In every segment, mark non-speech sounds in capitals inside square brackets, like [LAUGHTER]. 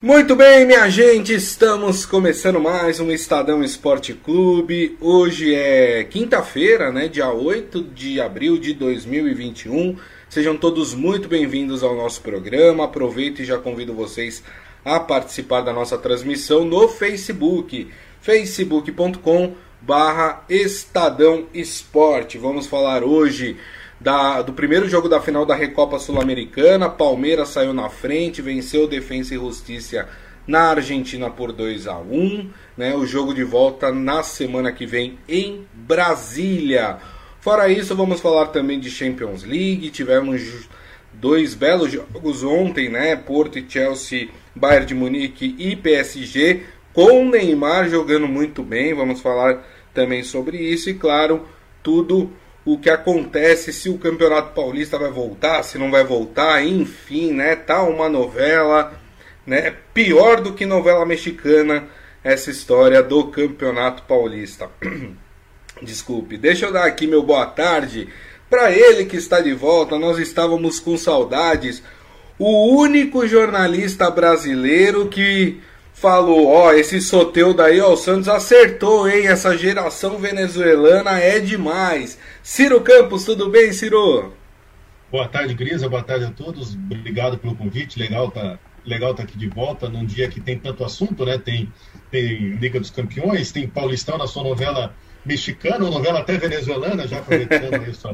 Muito bem, minha gente, estamos começando mais um Estadão Esporte Clube. Hoje é quinta-feira, né, dia 8 de abril de 2021. Sejam todos muito bem-vindos ao nosso programa. Aproveito e já convido vocês a participar da nossa transmissão no Facebook, facebook.com barra Estadão Esporte. Vamos falar hoje da, do primeiro jogo da final da Recopa Sul-Americana. Palmeiras saiu na frente, venceu Defensa e Justiça na Argentina por 2 a 1 né? O jogo de volta na semana que vem em Brasília. Fora isso, vamos falar também de Champions League. Tivemos dois belos jogos ontem, né? Porto e Chelsea, Bayern de Munique e PSG, com Neymar jogando muito bem. Vamos falar também sobre isso e, claro, tudo o que acontece, se o Campeonato Paulista vai voltar, se não vai voltar, enfim, né? Tá uma novela, né? Pior do que novela mexicana essa história do Campeonato Paulista. [CLEARS THROAT] Desculpe. Deixa eu dar aqui meu boa tarde para ele que está de volta. Nós estávamos com saudades. O único jornalista brasileiro que falou, ó, esse Soteudo aí, ó, o Santos acertou, hein? Essa geração venezuelana é demais. Ciro Campos, tudo bem, Ciro? Boa tarde, Grisa, boa tarde a todos. Obrigado pelo convite. Legal tá, legal tá aqui de volta num dia que tem tanto assunto, né? Tem, tem Liga dos Campeões, tem Paulistão na sua novela mexicana, novela até venezuelana, já aproveitando isso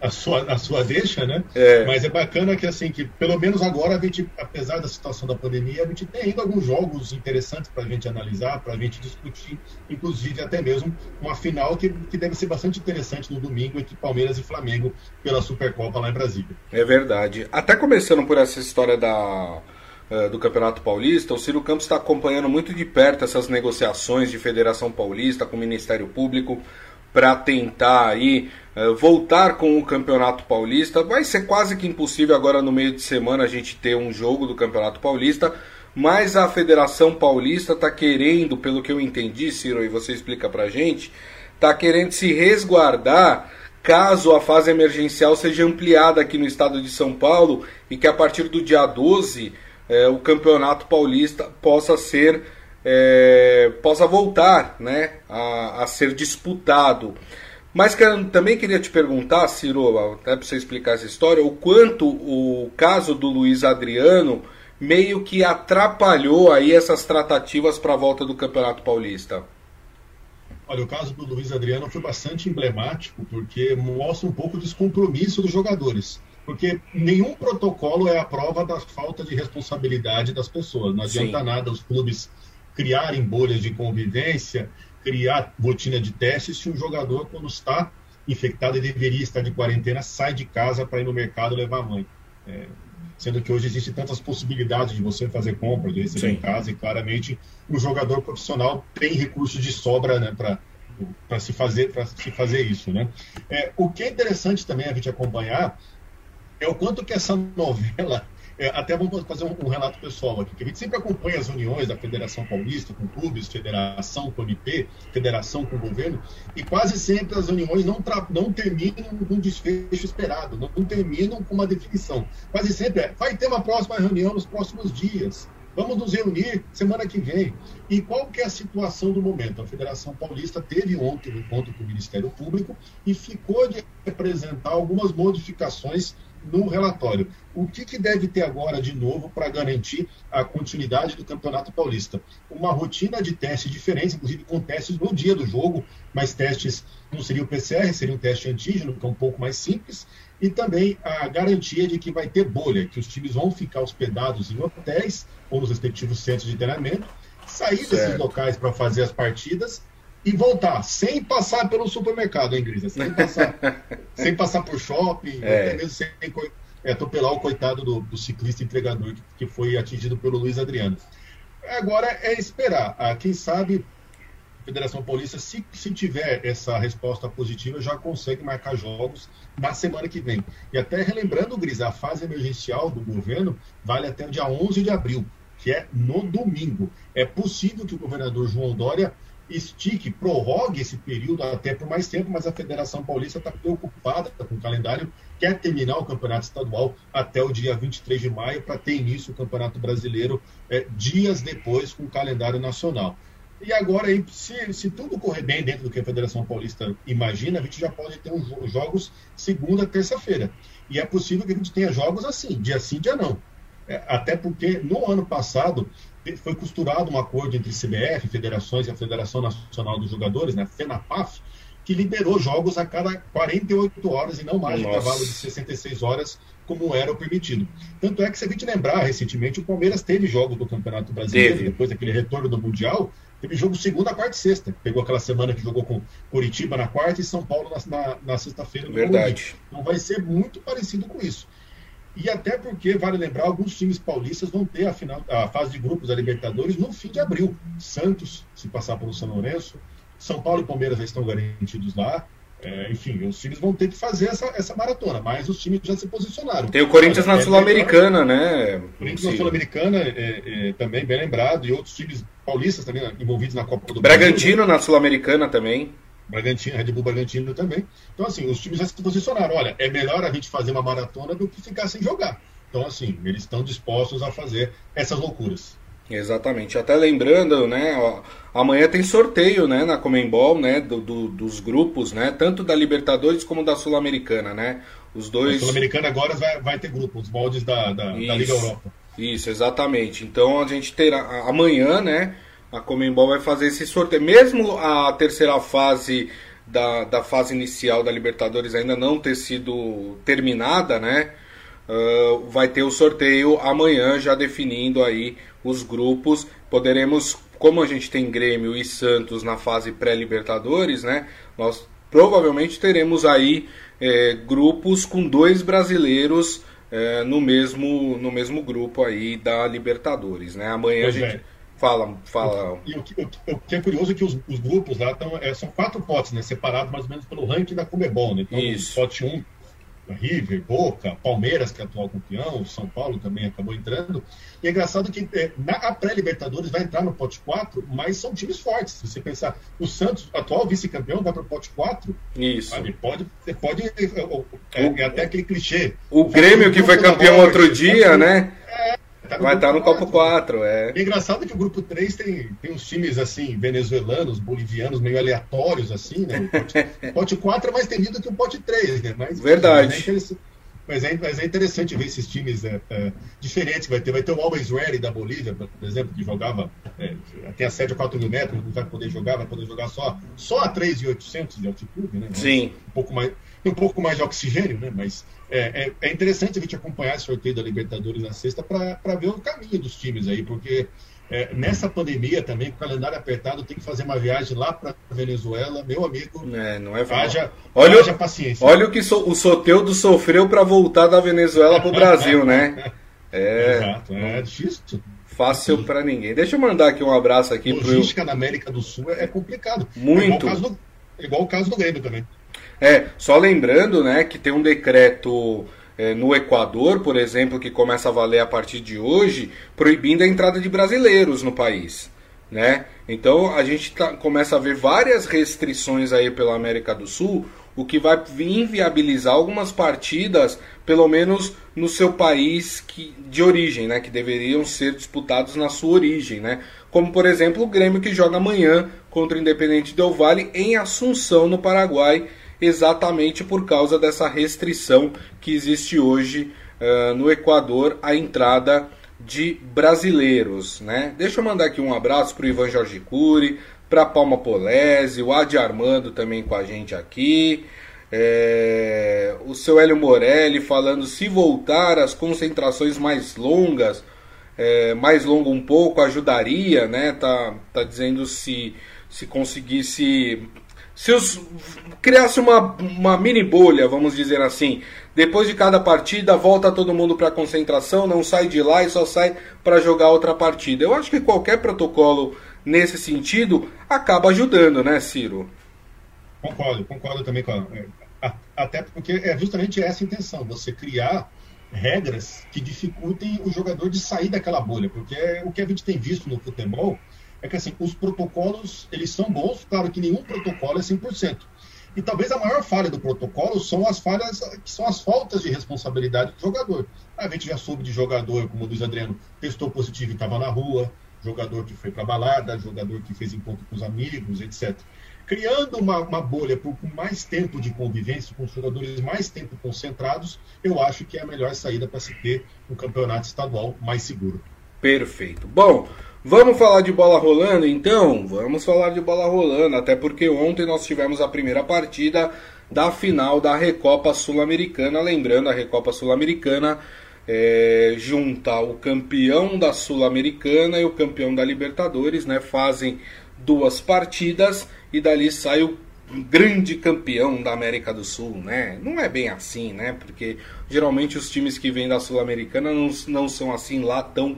a sua, a sua deixa, né? É. Mas é bacana que, assim, que pelo menos agora a gente, apesar da situação da pandemia, a gente tem ainda alguns jogos interessantes para a gente analisar, para a gente discutir, inclusive até mesmo uma final que, que deve ser bastante interessante no domingo entre Palmeiras e Flamengo pela Supercopa lá em Brasília. É verdade. Até começando por essa história da eh, do Campeonato Paulista, o Ciro Campos está acompanhando muito de perto essas negociações de Federação Paulista com o Ministério Público para tentar aí uh, voltar com o Campeonato Paulista. Vai ser quase que impossível agora no meio de semana a gente ter um jogo do Campeonato Paulista, mas a Federação Paulista está querendo, pelo que eu entendi, Ciro, e você explica pra gente, está querendo se resguardar caso a fase emergencial seja ampliada aqui no estado de São Paulo e que a partir do dia 12 eh, o Campeonato Paulista possa ser é, possa voltar né, a, a, ser disputado. Mas também queria te perguntar, Ciro, até para você explicar essa história, o quanto o caso do Luiz Adriano meio que atrapalhou aí essas tratativas para a volta do Campeonato Paulista. Olha, o caso do Luiz Adriano foi bastante emblemático, porque mostra um pouco o descompromisso dos jogadores. Porque nenhum protocolo é a prova da falta de responsabilidade das pessoas. Não adianta Sim. nada os clubes criarem bolhas de convivência, criar rotina de testes se um jogador, quando está infectado e deveria estar de quarentena, sai de casa para ir no mercado levar a mãe. É, sendo que hoje existem tantas possibilidades de você fazer compra, de receber Sim. em casa, e claramente o jogador profissional tem recursos de sobra né, para se fazer para se fazer isso, né? É, o que é interessante também a gente acompanhar é o quanto que essa novela é, até vamos fazer um, um, relato pessoal aqui, que a gente sempre acompanha as uniões da Federação Paulista com clubes, federação com IP, federação com governo, e quase sempre as uniões não, não terminam com um desfecho esperado, não, não terminam com uma definição. Quase sempre é, vai ter uma próxima reunião nos próximos dias. Vamos nos reunir semana que vem. E qual que é a situação do momento? A Federação Paulista teve ontem um encontro com o Ministério Público e ficou de apresentar algumas modificações no relatório. O que, que deve ter agora de novo para garantir a continuidade do Campeonato Paulista? Uma rotina de testes diferentes, inclusive com testes no dia do jogo, mas testes não seria o PCR, seria um teste antígeno, que é um pouco mais simples, e também a garantia de que vai ter bolha, que os times vão ficar hospedados em hotéis ou nos respectivos centros de treinamento, sair certo. desses locais para fazer as partidas e voltar sem passar pelo supermercado, hein, Grisa? Sem passar, [LAUGHS] sem passar por shopping, é. até mesmo sem é, atropelar o coitado do, do ciclista entregador que, que, foi atingido pelo Luiz Adriano. Agora é esperar. Ah, quem sabe a Federação Paulista, se, se tiver essa resposta positiva, já consegue marcar jogos na semana que vem. E até relembrando, Grisa, a fase emergencial do governo vale até o dia 11 de abril, que é no domingo. É possível que o governador João Dória estique, prorrogue esse período até por mais tempo, mas a Federação Paulista está preocupada com o calendário, quer terminar o Campeonato Estadual até o dia 23 de maio, para ter início o Campeonato Brasileiro é, dias depois com o calendário nacional. E agora, se, se, tudo correr bem dentro do que a Federação Paulista imagina, a gente já pode ter uns jogos segunda, terça-feira. E é possível que a gente tenha jogos assim, dia sim, dia não. É, até porque no ano passado foi costurado um acordo entre CBF, federações e a Federação Nacional dos Jogadores, né, FENAPAF, que liberou jogos a cada 48 horas e não mais Nossa. um intervalo de 66 horas, como era o permitido. Tanto é que, se a gente lembrar, recentemente o Palmeiras teve jogos do Campeonato Brasileiro, teve. depois daquele retorno do Mundial, teve jogo segunda, quarta e sexta. Pegou aquela semana que jogou com Curitiba na quarta e São Paulo na, na, na sexta-feira. Verdade. Então vai ser muito parecido com isso. E até porque, vale lembrar, alguns times paulistas vão ter a, final, a fase de grupos da Libertadores no fim de abril. Santos, se passar pelo São Lourenço, São Paulo e Palmeiras já estão garantidos lá. É, enfim, os times vão ter que fazer essa, essa maratona, mas os times já se posicionaram. Tem o Corinthians na é Sul-Americana, né? Corinthians na Sul-Americana é, é, também, bem lembrado, e outros times paulistas também envolvidos na Copa do Bragantino Brasil. na Sul-Americana também. Bragantino, Red Bull Bragantino também. Então, assim, os times já se posicionaram. Olha, é melhor a gente fazer uma maratona do que ficar sem jogar. Então, assim, eles estão dispostos a fazer essas loucuras. Exatamente. Até lembrando, né, ó, amanhã tem sorteio, né, na Comembol, né, do, do, dos grupos, né, tanto da Libertadores como da Sul-Americana, né. Os dois. A Sul-Americana agora vai, vai ter grupo, os moldes da, da, da Liga Europa. Isso, exatamente. Então a gente terá amanhã, né, a Comembol vai fazer esse sorteio. Mesmo a terceira fase da, da fase inicial da Libertadores ainda não ter sido terminada, né? Uh, vai ter o sorteio amanhã, já definindo aí os grupos. Poderemos, como a gente tem Grêmio e Santos na fase pré-Libertadores, né? Nós provavelmente teremos aí é, grupos com dois brasileiros é, no, mesmo, no mesmo grupo aí da Libertadores, né? Amanhã pois a gente. É Fala, fala. E o, que, o, que é curioso é que os, os grupos lá tão, é, são quatro potes, né? Separados mais ou menos pelo ranking da Comebol, né? Então, Isso. pote 1, River, Boca, Palmeiras, que é atual campeão, São Paulo também acabou entrando. E é engraçado que é, na pré-Libertadores vai entrar no pote 4, mas são times fortes. Se você pensar, o Santos, atual vice-campeão, vai para o pote 4. Isso. Sabe? Pode, pode é, é, é, até aquele clichê. O Grêmio que foi campeão outro dia, né? Tá Vai estar tá no Copo 4, é. é engraçado que o grupo 3 tem, tem uns times assim, venezuelanos, bolivianos, meio aleatórios, assim, né? O pote, pote 4 é mais temido que o pote 3, né? Mas, Verdade. É mas é, mas é interessante ver esses times é, é, diferentes. Vai ter, vai ter o Always Ready da Bolívia, por exemplo, que jogava é, tem a sede a 4 mil metros, não vai poder jogar, vai poder jogar só, só a 3.800 de altitude, né? Sim. Um pouco mais, um pouco mais de oxigênio, né? Mas é, é, é interessante a gente acompanhar esse sorteio da Libertadores na sexta para ver o caminho dos times aí, porque é, nessa pandemia também, com o calendário apertado, tem que fazer uma viagem lá para Venezuela, meu amigo. É, não é haja, olha, haja paciência. Olha o que so, o Soteudo sofreu para voltar da Venezuela para o Brasil, né? [LAUGHS] É, Exato, é difícil. Fácil para ninguém. Deixa eu mandar aqui um abraço aqui. Logística pro... na América do Sul é complicado. Muito. É igual o caso do, igual o caso do Grêmio também. É, só lembrando, né, que tem um decreto no Equador, por exemplo, que começa a valer a partir de hoje, proibindo a entrada de brasileiros no país, né? Então a gente tá, começa a ver várias restrições aí pela América do Sul, o que vai inviabilizar algumas partidas, pelo menos no seu país que, de origem, né, que deveriam ser disputados na sua origem, né? Como por exemplo o Grêmio que joga amanhã contra o Independente Del Valle em Assunção, no Paraguai exatamente por causa dessa restrição que existe hoje uh, no Equador à entrada de brasileiros. Né? Deixa eu mandar aqui um abraço para o Ivan Jorge Cury, para Palma Polese, o Adi Armando também com a gente aqui. É, o seu Hélio Morelli falando se voltar as concentrações mais longas, é, mais longo um pouco ajudaria, né? Tá, tá dizendo se se conseguisse se os, criasse uma, uma mini bolha, vamos dizer assim, depois de cada partida volta todo mundo para concentração, não sai de lá e só sai para jogar outra partida. Eu acho que qualquer protocolo nesse sentido acaba ajudando, né, Ciro? Concordo, concordo também com a, até porque é justamente essa a intenção, você criar regras que dificultem o jogador de sair daquela bolha, porque é, o que a gente tem visto no futebol é que assim, os protocolos, eles são bons, claro que nenhum protocolo é 100%. E talvez a maior falha do protocolo são as falhas, que são as faltas de responsabilidade do jogador. A gente já soube de jogador, como o Luiz Adriano, testou positivo e estava na rua, jogador que foi para balada, jogador que fez encontro com os amigos, etc. Criando uma, uma bolha por, com mais tempo de convivência, com os jogadores mais tempo concentrados, eu acho que é a melhor saída para se ter um campeonato estadual mais seguro. Perfeito. Bom, Vamos falar de bola rolando então? Vamos falar de bola rolando, até porque ontem nós tivemos a primeira partida da final da Recopa Sul-Americana. Lembrando, a Recopa Sul-Americana é, junta o campeão da Sul-Americana e o campeão da Libertadores, né? Fazem duas partidas e dali sai o grande campeão da América do Sul, né? Não é bem assim, né? Porque geralmente os times que vêm da Sul-Americana não, não são assim lá tão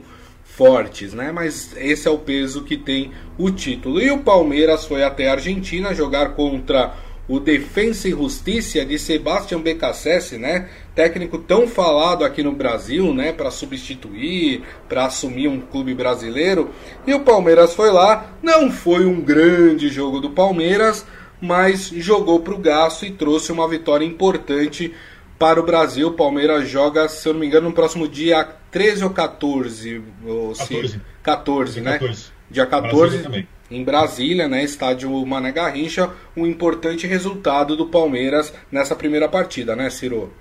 fortes, né? Mas esse é o peso que tem o título. E o Palmeiras foi até a Argentina jogar contra o Defensa e Justiça de Sebastião Becassese, né? Técnico tão falado aqui no Brasil, né? Para substituir, para assumir um clube brasileiro. E o Palmeiras foi lá. Não foi um grande jogo do Palmeiras, mas jogou para o gasto e trouxe uma vitória importante para o Brasil. O Palmeiras joga, se eu não me engano, no próximo dia 13 ou 14. Ou 14. Se, 14, né? 14. Dia 14. Brasília em Brasília, né, estádio Mané Garrincha, um importante resultado do Palmeiras nessa primeira partida, né, Ciro?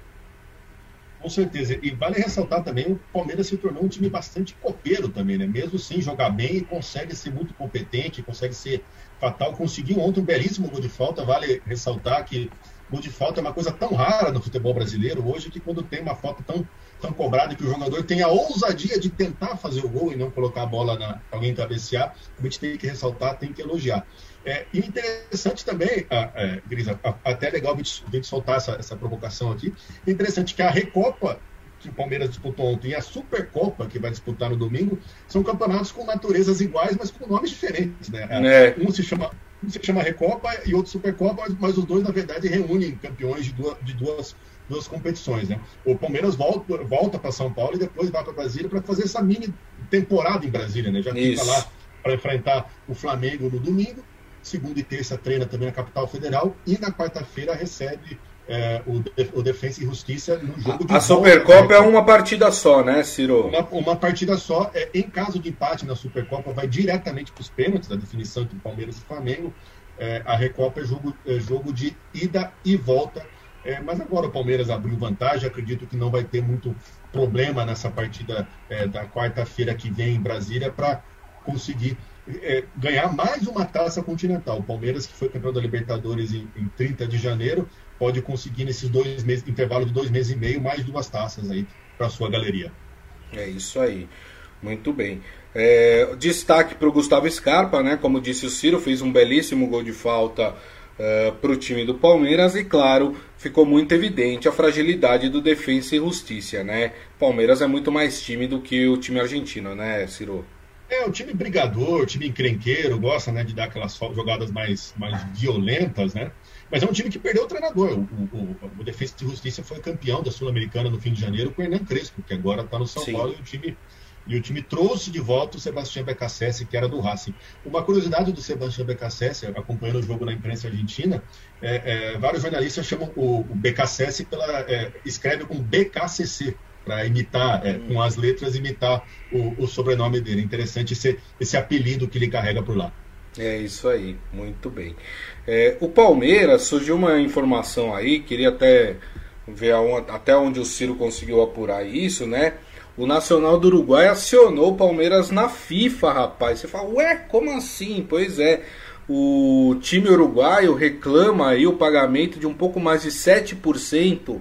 Com certeza. E vale ressaltar também, o Palmeiras se tornou um time bastante copeiro também, né? Mesmo sem jogar bem, consegue ser muito competente, consegue ser fatal. Conseguiu ontem um belíssimo gol de falta. Vale ressaltar que gol de falta é uma coisa tão rara no futebol brasileiro hoje que quando tem uma falta tão, tão cobrada que o jogador tem a ousadia de tentar fazer o gol e não colocar a bola na alguém cabecear, a gente tem que ressaltar, tem que elogiar. É, e interessante também, a, é, Grisa, a, até legal a gente, a gente soltar essa, essa provocação aqui, interessante que a Recopa que o Palmeiras disputou ontem e a Supercopa, que vai disputar no domingo, são campeonatos com naturezas iguais, mas com nomes diferentes. Né? É. Um se chama um se chama Recopa e outro Supercopa, mas os dois, na verdade, reúnem campeões de duas, de duas, duas competições. Né? O Palmeiras volta, volta para São Paulo e depois vai para Brasília para fazer essa mini temporada em Brasília. Né? Já fica lá para enfrentar o Flamengo no domingo. Segunda e terça treina também na capital federal e na quarta-feira recebe é, o, o Defensa e Justiça no jogo de A Supercopa é uma partida só, né, Ciro? Uma, uma partida só. É, em caso de empate na Supercopa, vai diretamente para os pênaltis, da definição entre Palmeiras e Flamengo. É, a Recopa é jogo, é jogo de ida e volta. É, mas agora o Palmeiras abriu vantagem, acredito que não vai ter muito problema nessa partida é, da quarta-feira que vem em Brasília para conseguir é, ganhar mais uma taça continental. O Palmeiras, que foi campeão da Libertadores em, em 30 de janeiro, pode conseguir nesses dois meses, intervalo de dois meses e meio, mais duas taças aí para sua galeria. É isso aí. Muito bem. É, destaque para o Gustavo Scarpa, né? Como disse o Ciro, fez um belíssimo gol de falta é, para o time do Palmeiras e, claro, ficou muito evidente a fragilidade do Defensa e Justiça, né? Palmeiras é muito mais time do que o time argentino, né, Ciro? É, o time brigador, o time encrenqueiro, gosta né, de dar aquelas jogadas mais, mais violentas, né? Mas é um time que perdeu o treinador. O, o, o Defesa de Justiça foi campeão da Sul-Americana no fim de janeiro com o Hernan Crespo, que agora está no São Sim. Paulo e o time e o time trouxe de volta o Sebastião Becassese, que era do Racing. Uma curiosidade do Sebastião Becassese, acompanhando o jogo na imprensa argentina, é, é, vários jornalistas chamam o, o Becassese pela. É, escreve com BKCC, para imitar, é, com as letras, imitar o, o, sobrenome dele. Interessante esse, esse apelido que ele carrega por lá. É isso aí, muito bem. É, o Palmeiras, surgiu uma informação aí, queria até ver até onde o Ciro conseguiu apurar isso, né? O Nacional do Uruguai acionou o Palmeiras na FIFA, rapaz. Você fala, ué, como assim? Pois é, o time uruguaio reclama aí o pagamento de um pouco mais de 7%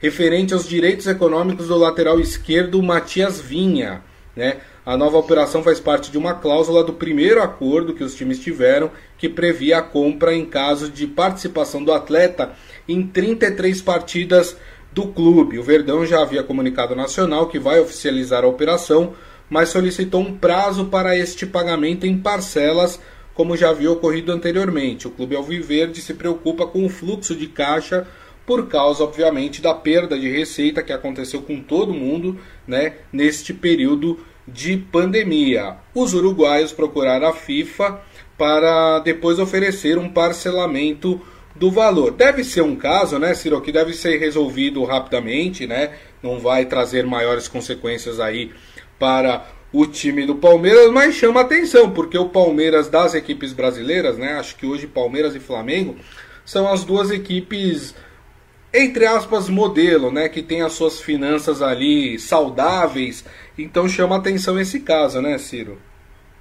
referente aos direitos econômicos do lateral esquerdo Matias Vinha, né? A nova operação faz parte de uma cláusula do primeiro acordo que os times tiveram, que previa a compra em caso de participação do atleta em 33 partidas do clube. O Verdão já havia comunicado Nacional que vai oficializar a operação, mas solicitou um prazo para este pagamento em parcelas, como já havia ocorrido anteriormente. O clube Alviverde se preocupa com o fluxo de caixa por causa, obviamente, da perda de receita que aconteceu com todo mundo né, neste período de pandemia. Os uruguaios procuraram a FIFA para depois oferecer um parcelamento do valor. Deve ser um caso, né, Ciro, que deve ser resolvido rapidamente, né? Não vai trazer maiores consequências aí para o time do Palmeiras, mas chama atenção, porque o Palmeiras das equipes brasileiras, né? Acho que hoje Palmeiras e Flamengo são as duas equipes entre aspas modelo, né, que tem as suas finanças ali saudáveis. Então chama atenção esse caso, né, Ciro?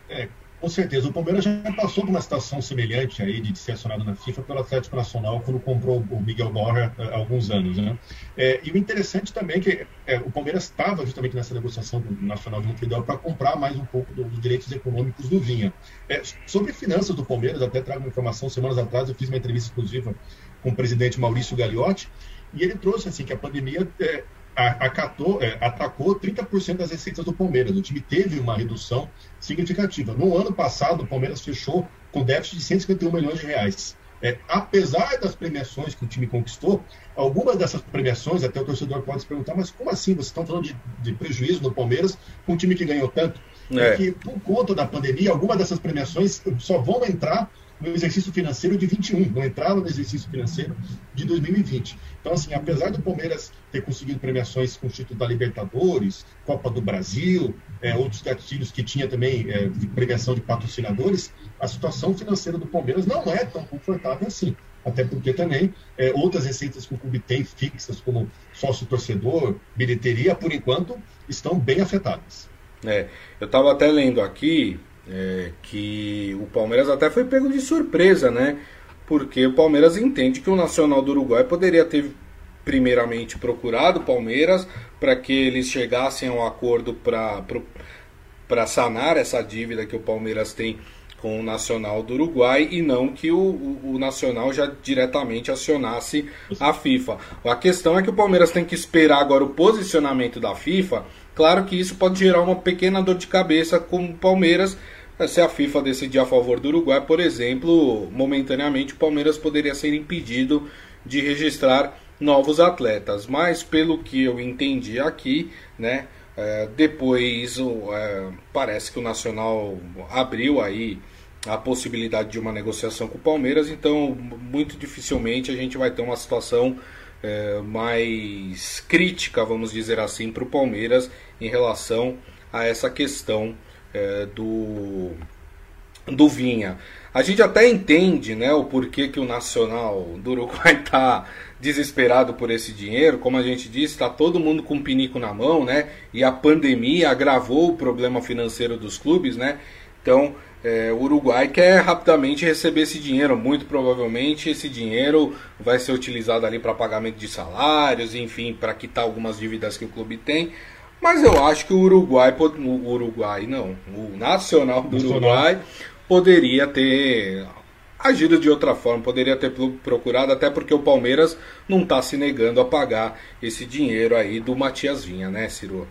É, com certeza. O Palmeiras já passou por uma situação semelhante aí de ser acionado na FIFA pelo Atlético Nacional quando comprou o Miguel Borja há alguns anos. Né? É, e o interessante também é que é, o Palmeiras estava justamente nessa negociação do Nacional de Montevideo para comprar mais um pouco dos do direitos econômicos do Vinha. É, sobre finanças do Palmeiras, até trago uma informação, semanas atrás eu fiz uma entrevista exclusiva com o presidente Maurício Gagliotti, e ele trouxe assim que a pandemia é, acatou, é, atacou 30% das receitas do Palmeiras. O time teve uma redução significativa. No ano passado, o Palmeiras fechou com déficit de 151 milhões de reais. É, apesar das premiações que o time conquistou, algumas dessas premiações, até o torcedor pode se perguntar, mas como assim? Vocês estão falando de, de prejuízo no Palmeiras com um time que ganhou tanto? É. Porque, por conta da pandemia, algumas dessas premiações só vão entrar no exercício financeiro de 21, não entraram no exercício financeiro de 2020. Então, assim, apesar do Palmeiras ter conseguido premiações com o título da Libertadores, Copa do Brasil, é, outros gatilhos que tinha também é, premiação de patrocinadores, a situação financeira do Palmeiras não é tão confortável assim. Até porque também é, outras receitas que o clube tem fixas, como sócio-torcedor, bilheteria, por enquanto, estão bem afetadas. É, eu estava até lendo aqui é, que o Palmeiras até foi pego de surpresa, né? Porque o Palmeiras entende que o Nacional do Uruguai poderia ter primeiramente procurado o Palmeiras para que eles chegassem a um acordo para sanar essa dívida que o Palmeiras tem com o Nacional do Uruguai e não que o, o, o, Nacional já diretamente acionasse a FIFA. A questão é que o Palmeiras tem que esperar agora o posicionamento da FIFA. Claro que isso pode gerar uma pequena dor de cabeça com o Palmeiras, se a FIFA decidir a favor do Uruguai, por exemplo, momentaneamente o Palmeiras poderia ser impedido de registrar novos atletas. Mas pelo que eu entendi aqui, né, é, depois é, parece que o Nacional abriu aí a possibilidade de uma negociação com o Palmeiras, então muito dificilmente a gente vai ter uma situação é, mais crítica, vamos dizer assim, para o Palmeiras em relação a essa questão é, do, do Vinha. A gente até entende né, o porquê que o Nacional do Uruguai está [LAUGHS] desesperado por esse dinheiro. Como a gente disse, está todo mundo com um pinico na mão, né? E a pandemia agravou o problema financeiro dos clubes, né? Então, é, o Uruguai quer rapidamente receber esse dinheiro. Muito provavelmente esse dinheiro vai ser utilizado ali para pagamento de salários, enfim, para quitar algumas dívidas que o clube tem. Mas eu acho que o Uruguai, o Uruguai não, o Nacional do Nacional. Uruguai poderia ter agido de outra forma, poderia ter procurado, até porque o Palmeiras não está se negando a pagar esse dinheiro aí do Matias Vinha, né, Ciro?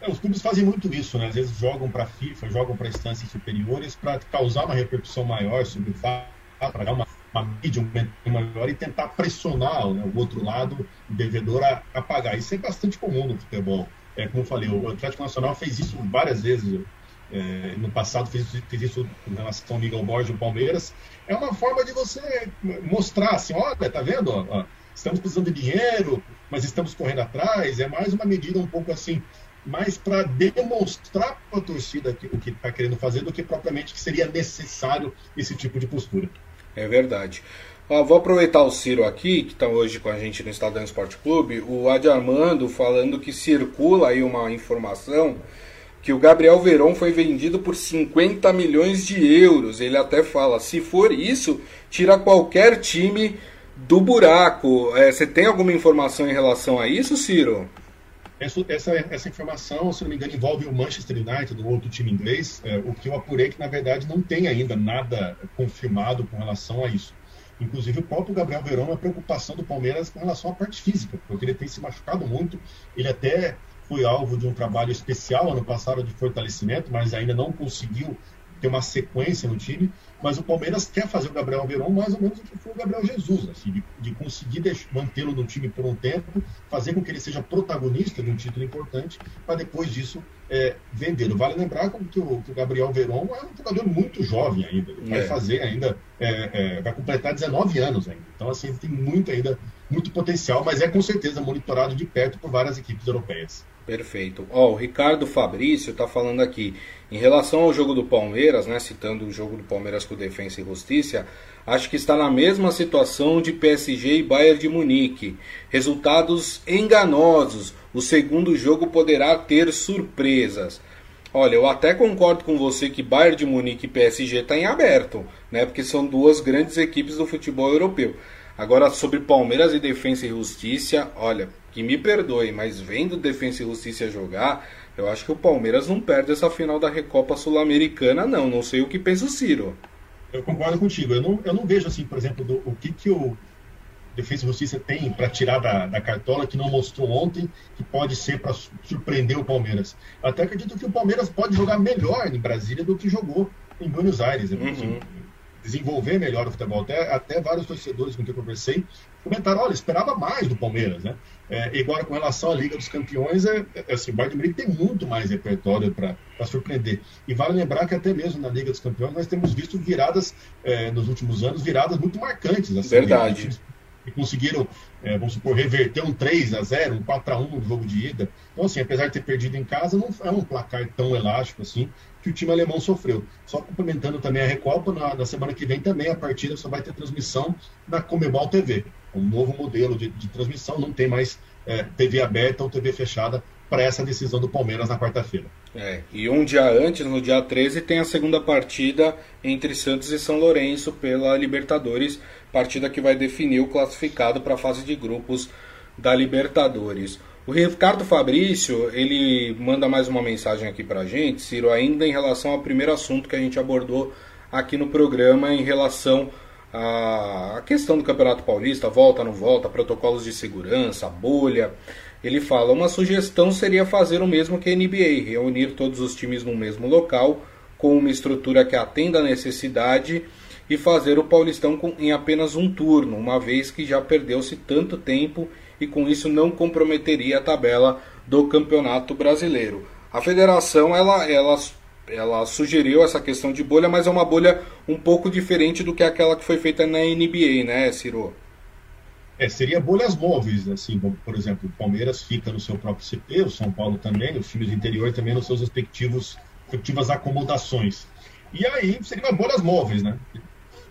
É, os clubes fazem muito isso, né? Às vezes jogam para a FIFA, jogam para instâncias superiores para causar uma repercussão maior sobre o fato, para dar uma, uma mídia um maior e tentar pressionar né, o outro lado, o devedor, a, a pagar. Isso é bastante comum no futebol é, como eu falei, o Atlético Nacional fez isso várias vezes. É, no passado fez, isso com relação ao Miguel Borges do Palmeiras. É uma forma de você mostrar assim, olha, tá vendo? Ó, estamos precisando de dinheiro, mas estamos correndo atrás. É mais uma medida um pouco assim, mais para demonstrar para a torcida o que está querendo fazer do que propriamente que seria necessário esse tipo de postura. É verdade. Vou aproveitar o Ciro aqui, que está hoje com a gente no Estadão Esporte Clube, o Adi Armando falando que circula aí uma informação que o Gabriel Verón foi vendido por 50 milhões de euros. Ele até fala, se for isso, tira qualquer time do buraco. É, você tem alguma informação em relação a isso, Ciro? Essa, essa, essa, informação, se não me engano, envolve o Manchester United, o outro time inglês. É, o que eu apurei é que, na verdade, não tem ainda nada confirmado com relação a isso. Inclusive, o próprio Gabriel Verão, uma preocupação do Palmeiras com relação à parte física, porque ele tem se machucado muito. Ele até foi alvo de um trabalho especial ano passado de fortalecimento, mas ainda não conseguiu ter uma sequência no time, mas o Palmeiras quer fazer o Gabriel Veron mais ou menos o que foi o Gabriel Jesus, assim, de, de conseguir mantê-lo no time por um tempo, fazer com que ele seja protagonista de um título importante, para depois disso é, vendê-lo. Vale lembrar que o, que o, Gabriel Veron é um jogador muito jovem ainda, ele vai é. fazer ainda, é, é vai completar 19 anos ainda. Então, assim, ele tem muito ainda, muito potencial, mas é com certeza monitorado de perto por várias equipes europeias. Perfeito. Ó, o Ricardo Fabrício está falando aqui, em relação ao jogo do Palmeiras, né, citando o jogo do Palmeiras com Defensa e Justiça, acho que está na mesma situação de PSG e Bayern de Munique. Resultados enganosos. O segundo jogo poderá ter surpresas. Olha, eu até concordo com você que Bayern de Munique e PSG está em aberto, né? Porque são duas grandes equipes do futebol europeu. Agora, sobre Palmeiras e Defensa e Justiça, olha, que me perdoe, mas vendo Defensa e Justiça jogar, eu acho que o Palmeiras não perde essa final da Recopa Sul-Americana, não. Não sei o que pensa o Ciro. Eu concordo contigo. Eu não, eu não vejo, assim, por exemplo, do, o que, que o Defesa e Justiça tem para tirar da, da, cartola que não mostrou ontem, que pode ser para surpreender o Palmeiras. Até acredito que o Palmeiras pode jogar melhor em Brasília do que jogou em Buenos Aires. Uhum. Desenvolver melhor o futebol. Até, até vários torcedores com quem eu conversei comentaram, olha, esperava mais do Palmeiras, né? É, agora, com relação à Liga dos Campeões, é, é assim, o Bayern de Munique tem muito mais repertório para surpreender. E vale lembrar que até mesmo na Liga dos Campeões nós temos visto viradas, é, nos últimos anos, viradas muito marcantes. Assim, Verdade. Que conseguiram, é, vamos supor, reverter um 3 a 0 um 4 a 1 no jogo de ida. Então, assim, apesar de ter perdido em casa, não é um placar tão elástico assim que o time alemão sofreu. Só complementando também a Recopa, na, na semana que vem também a partida só vai ter transmissão na Comebol TV. Um novo modelo de, de transmissão, não tem mais é, TV aberta ou TV fechada para essa decisão do Palmeiras na quarta-feira. É, e um dia antes, no dia 13, tem a segunda partida entre Santos e São Lourenço pela Libertadores, partida que vai definir o classificado para a fase de grupos da Libertadores. O Ricardo Fabrício, ele manda mais uma mensagem aqui pra gente, Ciro, ainda em relação ao primeiro assunto que a gente abordou aqui no programa, em relação à questão do Campeonato Paulista, volta, não volta, protocolos de segurança, bolha. Ele fala, uma sugestão seria fazer o mesmo que a NBA, reunir todos os times no mesmo local, com uma estrutura que atenda a necessidade e fazer o Paulistão em apenas um turno, uma vez que já perdeu-se tanto tempo e com isso não comprometeria a tabela do Campeonato Brasileiro. A federação ela, ela, ela sugeriu essa questão de bolha, mas é uma bolha um pouco diferente do que aquela que foi feita na NBA, né, Ciro? É, seria bolhas móveis, assim, por exemplo, o Palmeiras fica no seu próprio CP, o São Paulo também, os times do interior também nos seus respectivos, respectivas acomodações. E aí seriam bolhas móveis, né?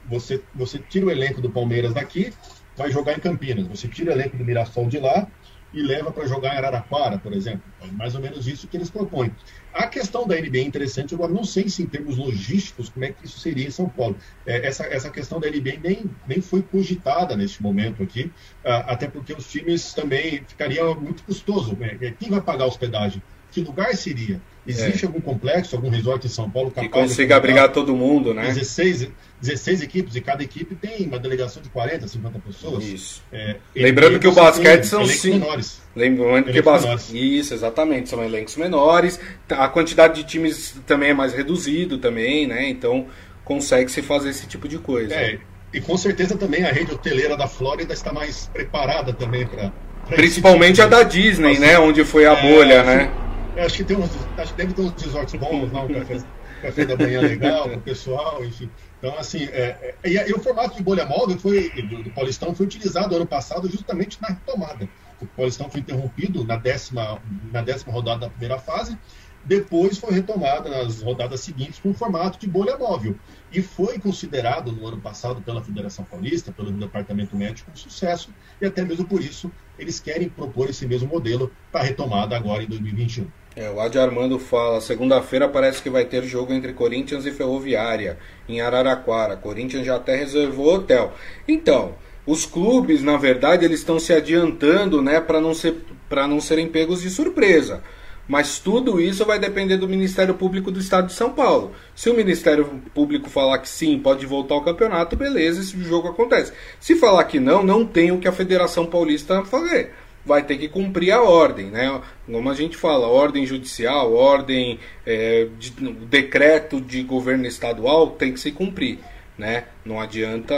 Você, você tira o elenco do Palmeiras daqui, vai jogar em Campinas. Você tira o elenco do Mirassol de lá e leva para jogar em Araraquara, por exemplo. É mais ou menos isso que eles propõem. A questão da NBA é interessante, agora não sei se em termos logísticos como é que isso seria em São Paulo. É, essa, essa questão da NBA nem, nem foi cogitada neste momento aqui, uh, até porque os times também ficaria muito custoso. É, quem vai pagar a hospedagem? Que lugar seria? Existe é. algum complexo, algum resort em São Paulo capaz que consiga abrigar todo mundo, né? 16, 16 equipes e cada equipe tem uma delegação de 40, 50 pessoas. Isso. É, Lembrando que o basquete são cinco. menores. Lembrando que o basquete. Isso, exatamente, são elencos menores. A quantidade de times também é mais reduzido também, né? Então consegue se fazer esse tipo de coisa. É, e com certeza também a rede hoteleira da Flórida está mais preparada também para Principalmente tipo a da Disney, né? Onde foi a é, bolha, né? acho que tem uns, acho que deve ter uns resorts bons lá, um café, café da manhã legal o pessoal, enfim. Então, assim, é, é, e, o formato de bolha móvel foi, do, do, Paulistão foi utilizado ano passado justamente na retomada. O Paulistão foi interrompido na décima, na décima rodada da primeira fase, depois foi retomada nas rodadas seguintes com o formato de bolha móvel. E foi considerado no ano passado pela Federação Paulista, pelo Departamento Médico, um sucesso, e até mesmo por isso eles querem propor esse mesmo modelo para retomada agora em 2021. É, o Adi Armando fala, segunda-feira parece que vai ter jogo entre Corinthians e Ferroviária, em Araraquara. Corinthians já até reservou hotel. Então, os clubes, na verdade, eles estão se adiantando, né, para não ser não serem pegos de surpresa. Mas tudo isso vai depender do Ministério Público do Estado de São Paulo. Se o Ministério Público falar que sim, pode voltar ao campeonato, beleza, esse jogo acontece. Se falar que não, não tem o que a Federação Paulista fazer. Vai ter que cumprir a ordem, né? Como a gente fala, ordem judicial, ordem, é, de, decreto de governo estadual tem que se cumprir, né? Não adianta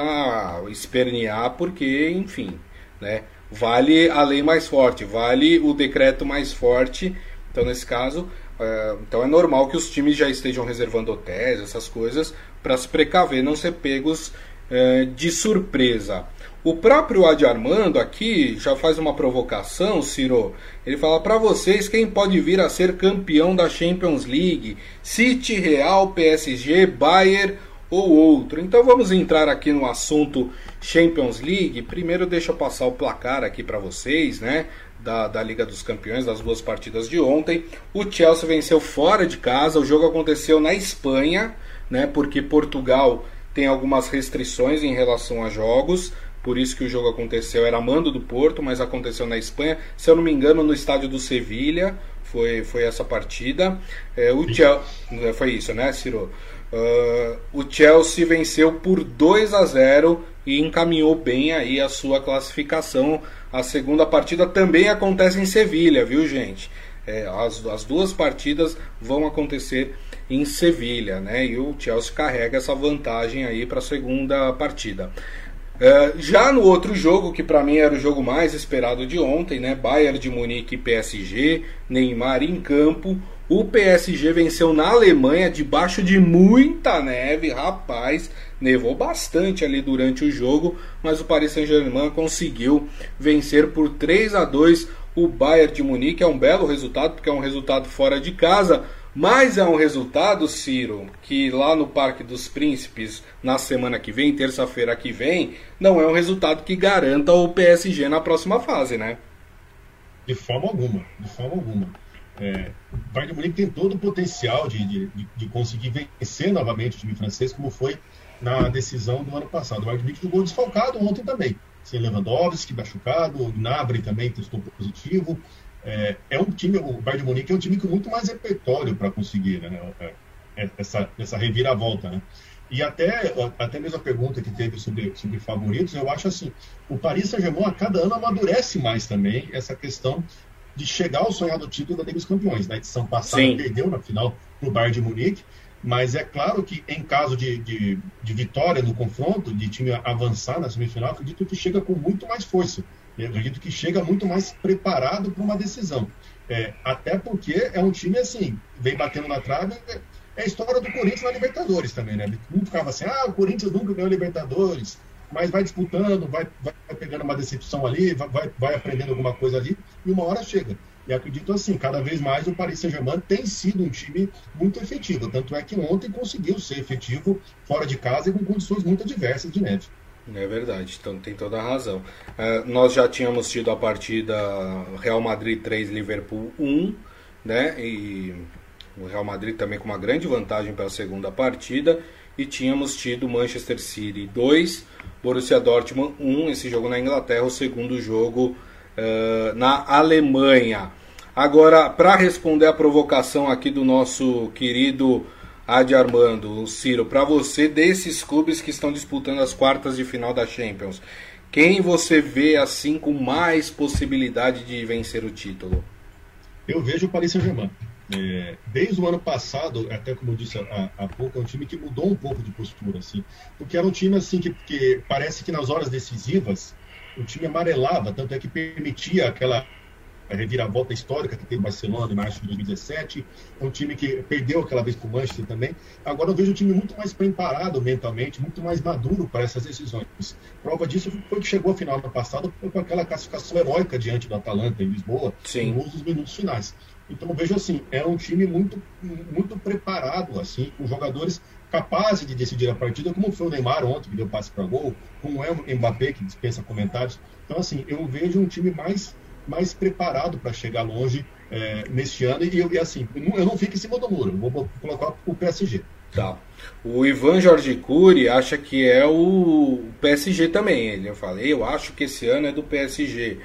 espernear porque, enfim, né? Vale a lei mais forte, vale o decreto mais forte. Então, nesse caso, é, então é normal que os times já estejam reservando hotéis, essas coisas, para se precaver, não ser pegos é, de surpresa. O próprio Adi Armando aqui já faz uma provocação, Ciro. Ele fala para vocês quem pode vir a ser campeão da Champions League: City, Real, PSG, Bayern ou outro. Então vamos entrar aqui no assunto Champions League. Primeiro deixa eu passar o placar aqui para vocês, né? Da, da Liga dos Campeões, das duas partidas de ontem. O Chelsea venceu fora de casa. O jogo aconteceu na Espanha, né? Porque Portugal tem algumas restrições em relação a jogos por isso que o jogo aconteceu, era mando do Porto, mas aconteceu na Espanha, se eu não me engano, no estádio do Sevilha, foi, foi essa partida. É, o Chelsea, é, foi isso, né, Ciro? Uh, o Chelsea venceu por 2 a 0 e encaminhou bem aí a sua classificação. A segunda partida também acontece em Sevilha, viu, gente? É, as, as duas partidas vão acontecer em Sevilha, né? E o Chelsea carrega essa vantagem aí para a segunda partida. Uh, já no outro jogo, que para mim era o jogo mais esperado de ontem, né? Bayern de Munique e PSG, Neymar em campo. O PSG venceu na Alemanha debaixo de muita neve, rapaz. Nevou bastante ali durante o jogo, mas o Paris Saint-Germain conseguiu vencer por 3 a 2 o Bayern de Munique. É um belo resultado, porque é um resultado fora de casa, mas é um resultado, Ciro, que lá no Parque dos Príncipes, na semana que vem, terça-feira que vem, não é um resultado que garanta o PSG na próxima fase, né? De forma alguma, de forma alguma. É, o Bayern de Munique tem todo o potencial de, de, de, conseguir vencer novamente o time francês, como foi na decisão do ano passado. O Bayern de Munique jogou desfalcado ontem também. Sem Lewandowski, machucado, o Gnabry também testou positivo. É, é, um time, o Bayern de Munique é um time com muito mais repertório para conseguir né, é, é, essa, essa reviravolta. Né? E até, até mesmo a pergunta que teve sobre, sobre favoritos, eu acho assim, o Paris Saint-Germain a cada ano amadurece mais também essa questão de chegar ao sonhado título da Liga dos Campeões. Na edição passada Sim. perdeu na final para o Bayern de Munique, mas é claro que em caso de, de, de, vitória no confronto, de time avançar na semifinal, acredito que chega com muito mais força. Eu acredito que chega muito mais preparado para uma decisão. É, até porque é um time assim, vem batendo na trave. É, a história do Corinthians na Libertadores também, né? Muito ficava assim, ah, o Corinthians nunca ganhou Libertadores, mas vai disputando, vai, vai pegando uma decepção ali, vai, vai aprendendo alguma coisa ali, e uma hora chega. E acredito assim, cada vez mais o Paris Saint-Germain tem sido um time muito efetivo. Tanto é que ontem conseguiu ser efetivo fora de casa e com condições muito adversas de neve. É verdade, então tem toda a razão. Uh, nós já tínhamos tido a partida Real Madrid 3, Liverpool 1, né? E o Real Madrid também com uma grande vantagem para a segunda partida. E tínhamos tido Manchester City 2, Borussia Dortmund 1, esse jogo na Inglaterra, o segundo jogo uh, na Alemanha. Agora, para responder a provocação aqui do nosso querido Adi Armando, Ciro, para você, desses clubes que estão disputando as quartas de final da Champions, quem você vê assim com mais possibilidade de vencer o título? Eu vejo o Paris Saint-Germain. É, desde o ano passado, até como eu disse há, há, pouco, é um time que mudou um pouco de postura, assim, porque era um time assim que, que parece que nas horas decisivas o time amarelava, tanto é que permitia aquela a reviravolta histórica que teve o Barcelona em março de 2017. É um time que perdeu aquela vez para o Manchester também. Agora eu vejo um time muito mais preparado mentalmente, muito mais maduro para essas decisões. Prova disso foi que chegou à final do passado com aquela classificação heróica diante do Atalanta em Lisboa, Sim. nos minutos finais. Então eu vejo assim, é um time muito, muito preparado, assim, com jogadores capazes de decidir a partida, como foi o Neymar ontem, que deu passe para gol, como é o Mbappé, que dispensa comentários. Então, assim, eu vejo um time mais mais preparado para chegar longe é, neste ano. E, e assim, eu não fico em cima do muro, vou colocar o PSG. Tá. O Ivan Jorge Cury acha que é o PSG também. Ele fala, eu acho que esse ano é do PSG.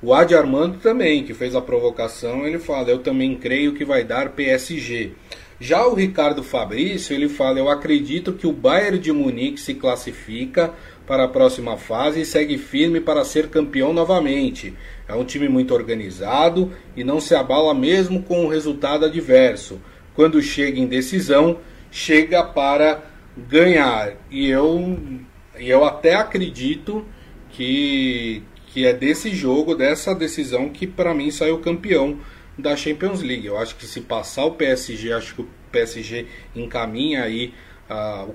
O Adi Armando também, que fez a provocação, ele fala, eu também creio que vai dar PSG. Já o Ricardo Fabrício, ele fala: Eu acredito que o Bayern de Munique se classifica para a próxima fase e segue firme para ser campeão novamente. É um time muito organizado e não se abala mesmo com o resultado adverso. Quando chega em decisão, chega para ganhar. E eu, eu até acredito que, que é desse jogo, dessa decisão, que para mim saiu campeão da Champions League. Eu acho que se passar o PSG, acho que o PSG encaminha aí a, a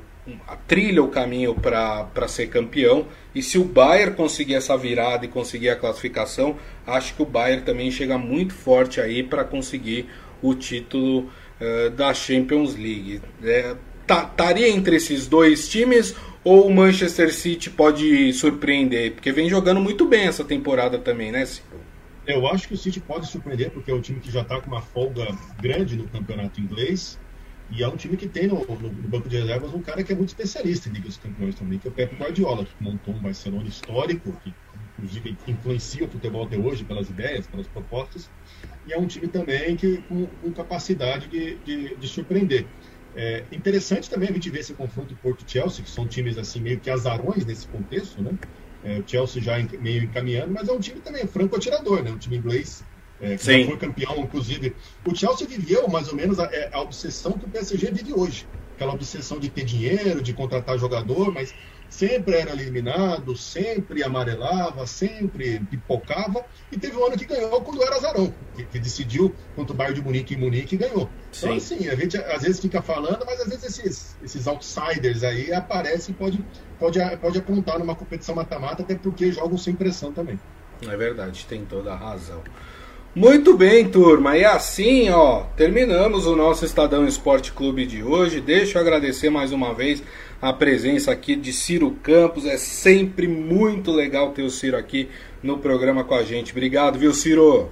trilha o caminho para ser campeão. E se o Bayern conseguir essa virada e conseguir a classificação, acho que o Bayern também chega muito forte aí para conseguir o título uh, da Champions League. É, estaria entre esses dois times ou o Manchester City pode surpreender? Porque vem jogando muito bem essa temporada também, né, Ciro? Eu acho que o City pode surpreender, porque é um time que já está com uma folga grande no campeonato inglês. E é um time que tem no, no, no, banco de reservas um cara que é muito especialista em Liga dos Campeões também, que é o Pep Guardiola, que montou um Barcelona histórico, que inclusive influencia o futebol até hoje pelas ideias, pelas propostas. E é um time também que com, com capacidade de, de, de surpreender. É interessante também a gente ver esse confronto Porto-Chelsea, que são times assim meio que azarões nesse contexto, né? É, o Chelsea já meio encaminhando, mas é um time também franco atirador, né? Um time inglês é, que Sim. foi campeão, inclusive. O Chelsea viveu mais ou menos a, é, a, obsessão que o PSG vive hoje. Aquela obsessão de ter dinheiro, de contratar jogador, mas sempre era eliminado, sempre amarelava, sempre pipocava, e teve um ano que ganhou quando era Zarão, que, que decidiu contra o Bayern de Munique em Munique e ganhou. Então, Sim. Então, assim, a gente às vezes fica falando, mas às vezes esses, esses outsiders aí aparecem e pode, pode, pode apontar numa competição mata-mata, até porque jogam sem pressão também. É verdade, tem toda a razão. Muito bem, turma. E assim, ó, terminamos o nosso Estadão Esporte Clube de hoje. Deixa eu agradecer mais uma vez a presença aqui de Ciro Campos. É sempre muito legal ter o Ciro aqui no programa com a gente. Obrigado, viu, Ciro?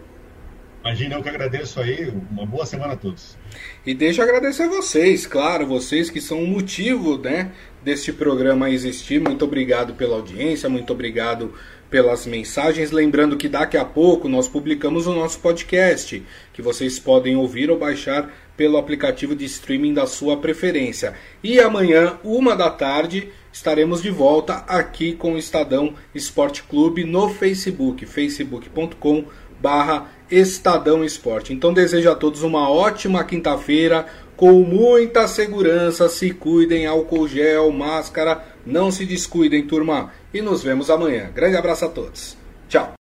Imagina, eu que agradeço aí. Uma boa semana a todos. E deixa eu agradecer a vocês, claro, vocês que são o motivo, né, deste programa existir. Muito obrigado pela audiência, muito obrigado pelas mensagens. Lembrando que daqui a pouco nós publicamos o nosso podcast, que vocês podem ouvir ou baixar pelo aplicativo de streaming da sua preferência. E amanhã, uma da tarde, estaremos de volta aqui com o Estadão Esporte Clube no Facebook, facebook.com barra Estadão Esporte. Então desejo a todos uma ótima quinta-feira, com muita segurança, se cuidem, álcool gel, máscara, não se descuidem, turma. E nos vemos amanhã. Grande abraço a todos. Tchau.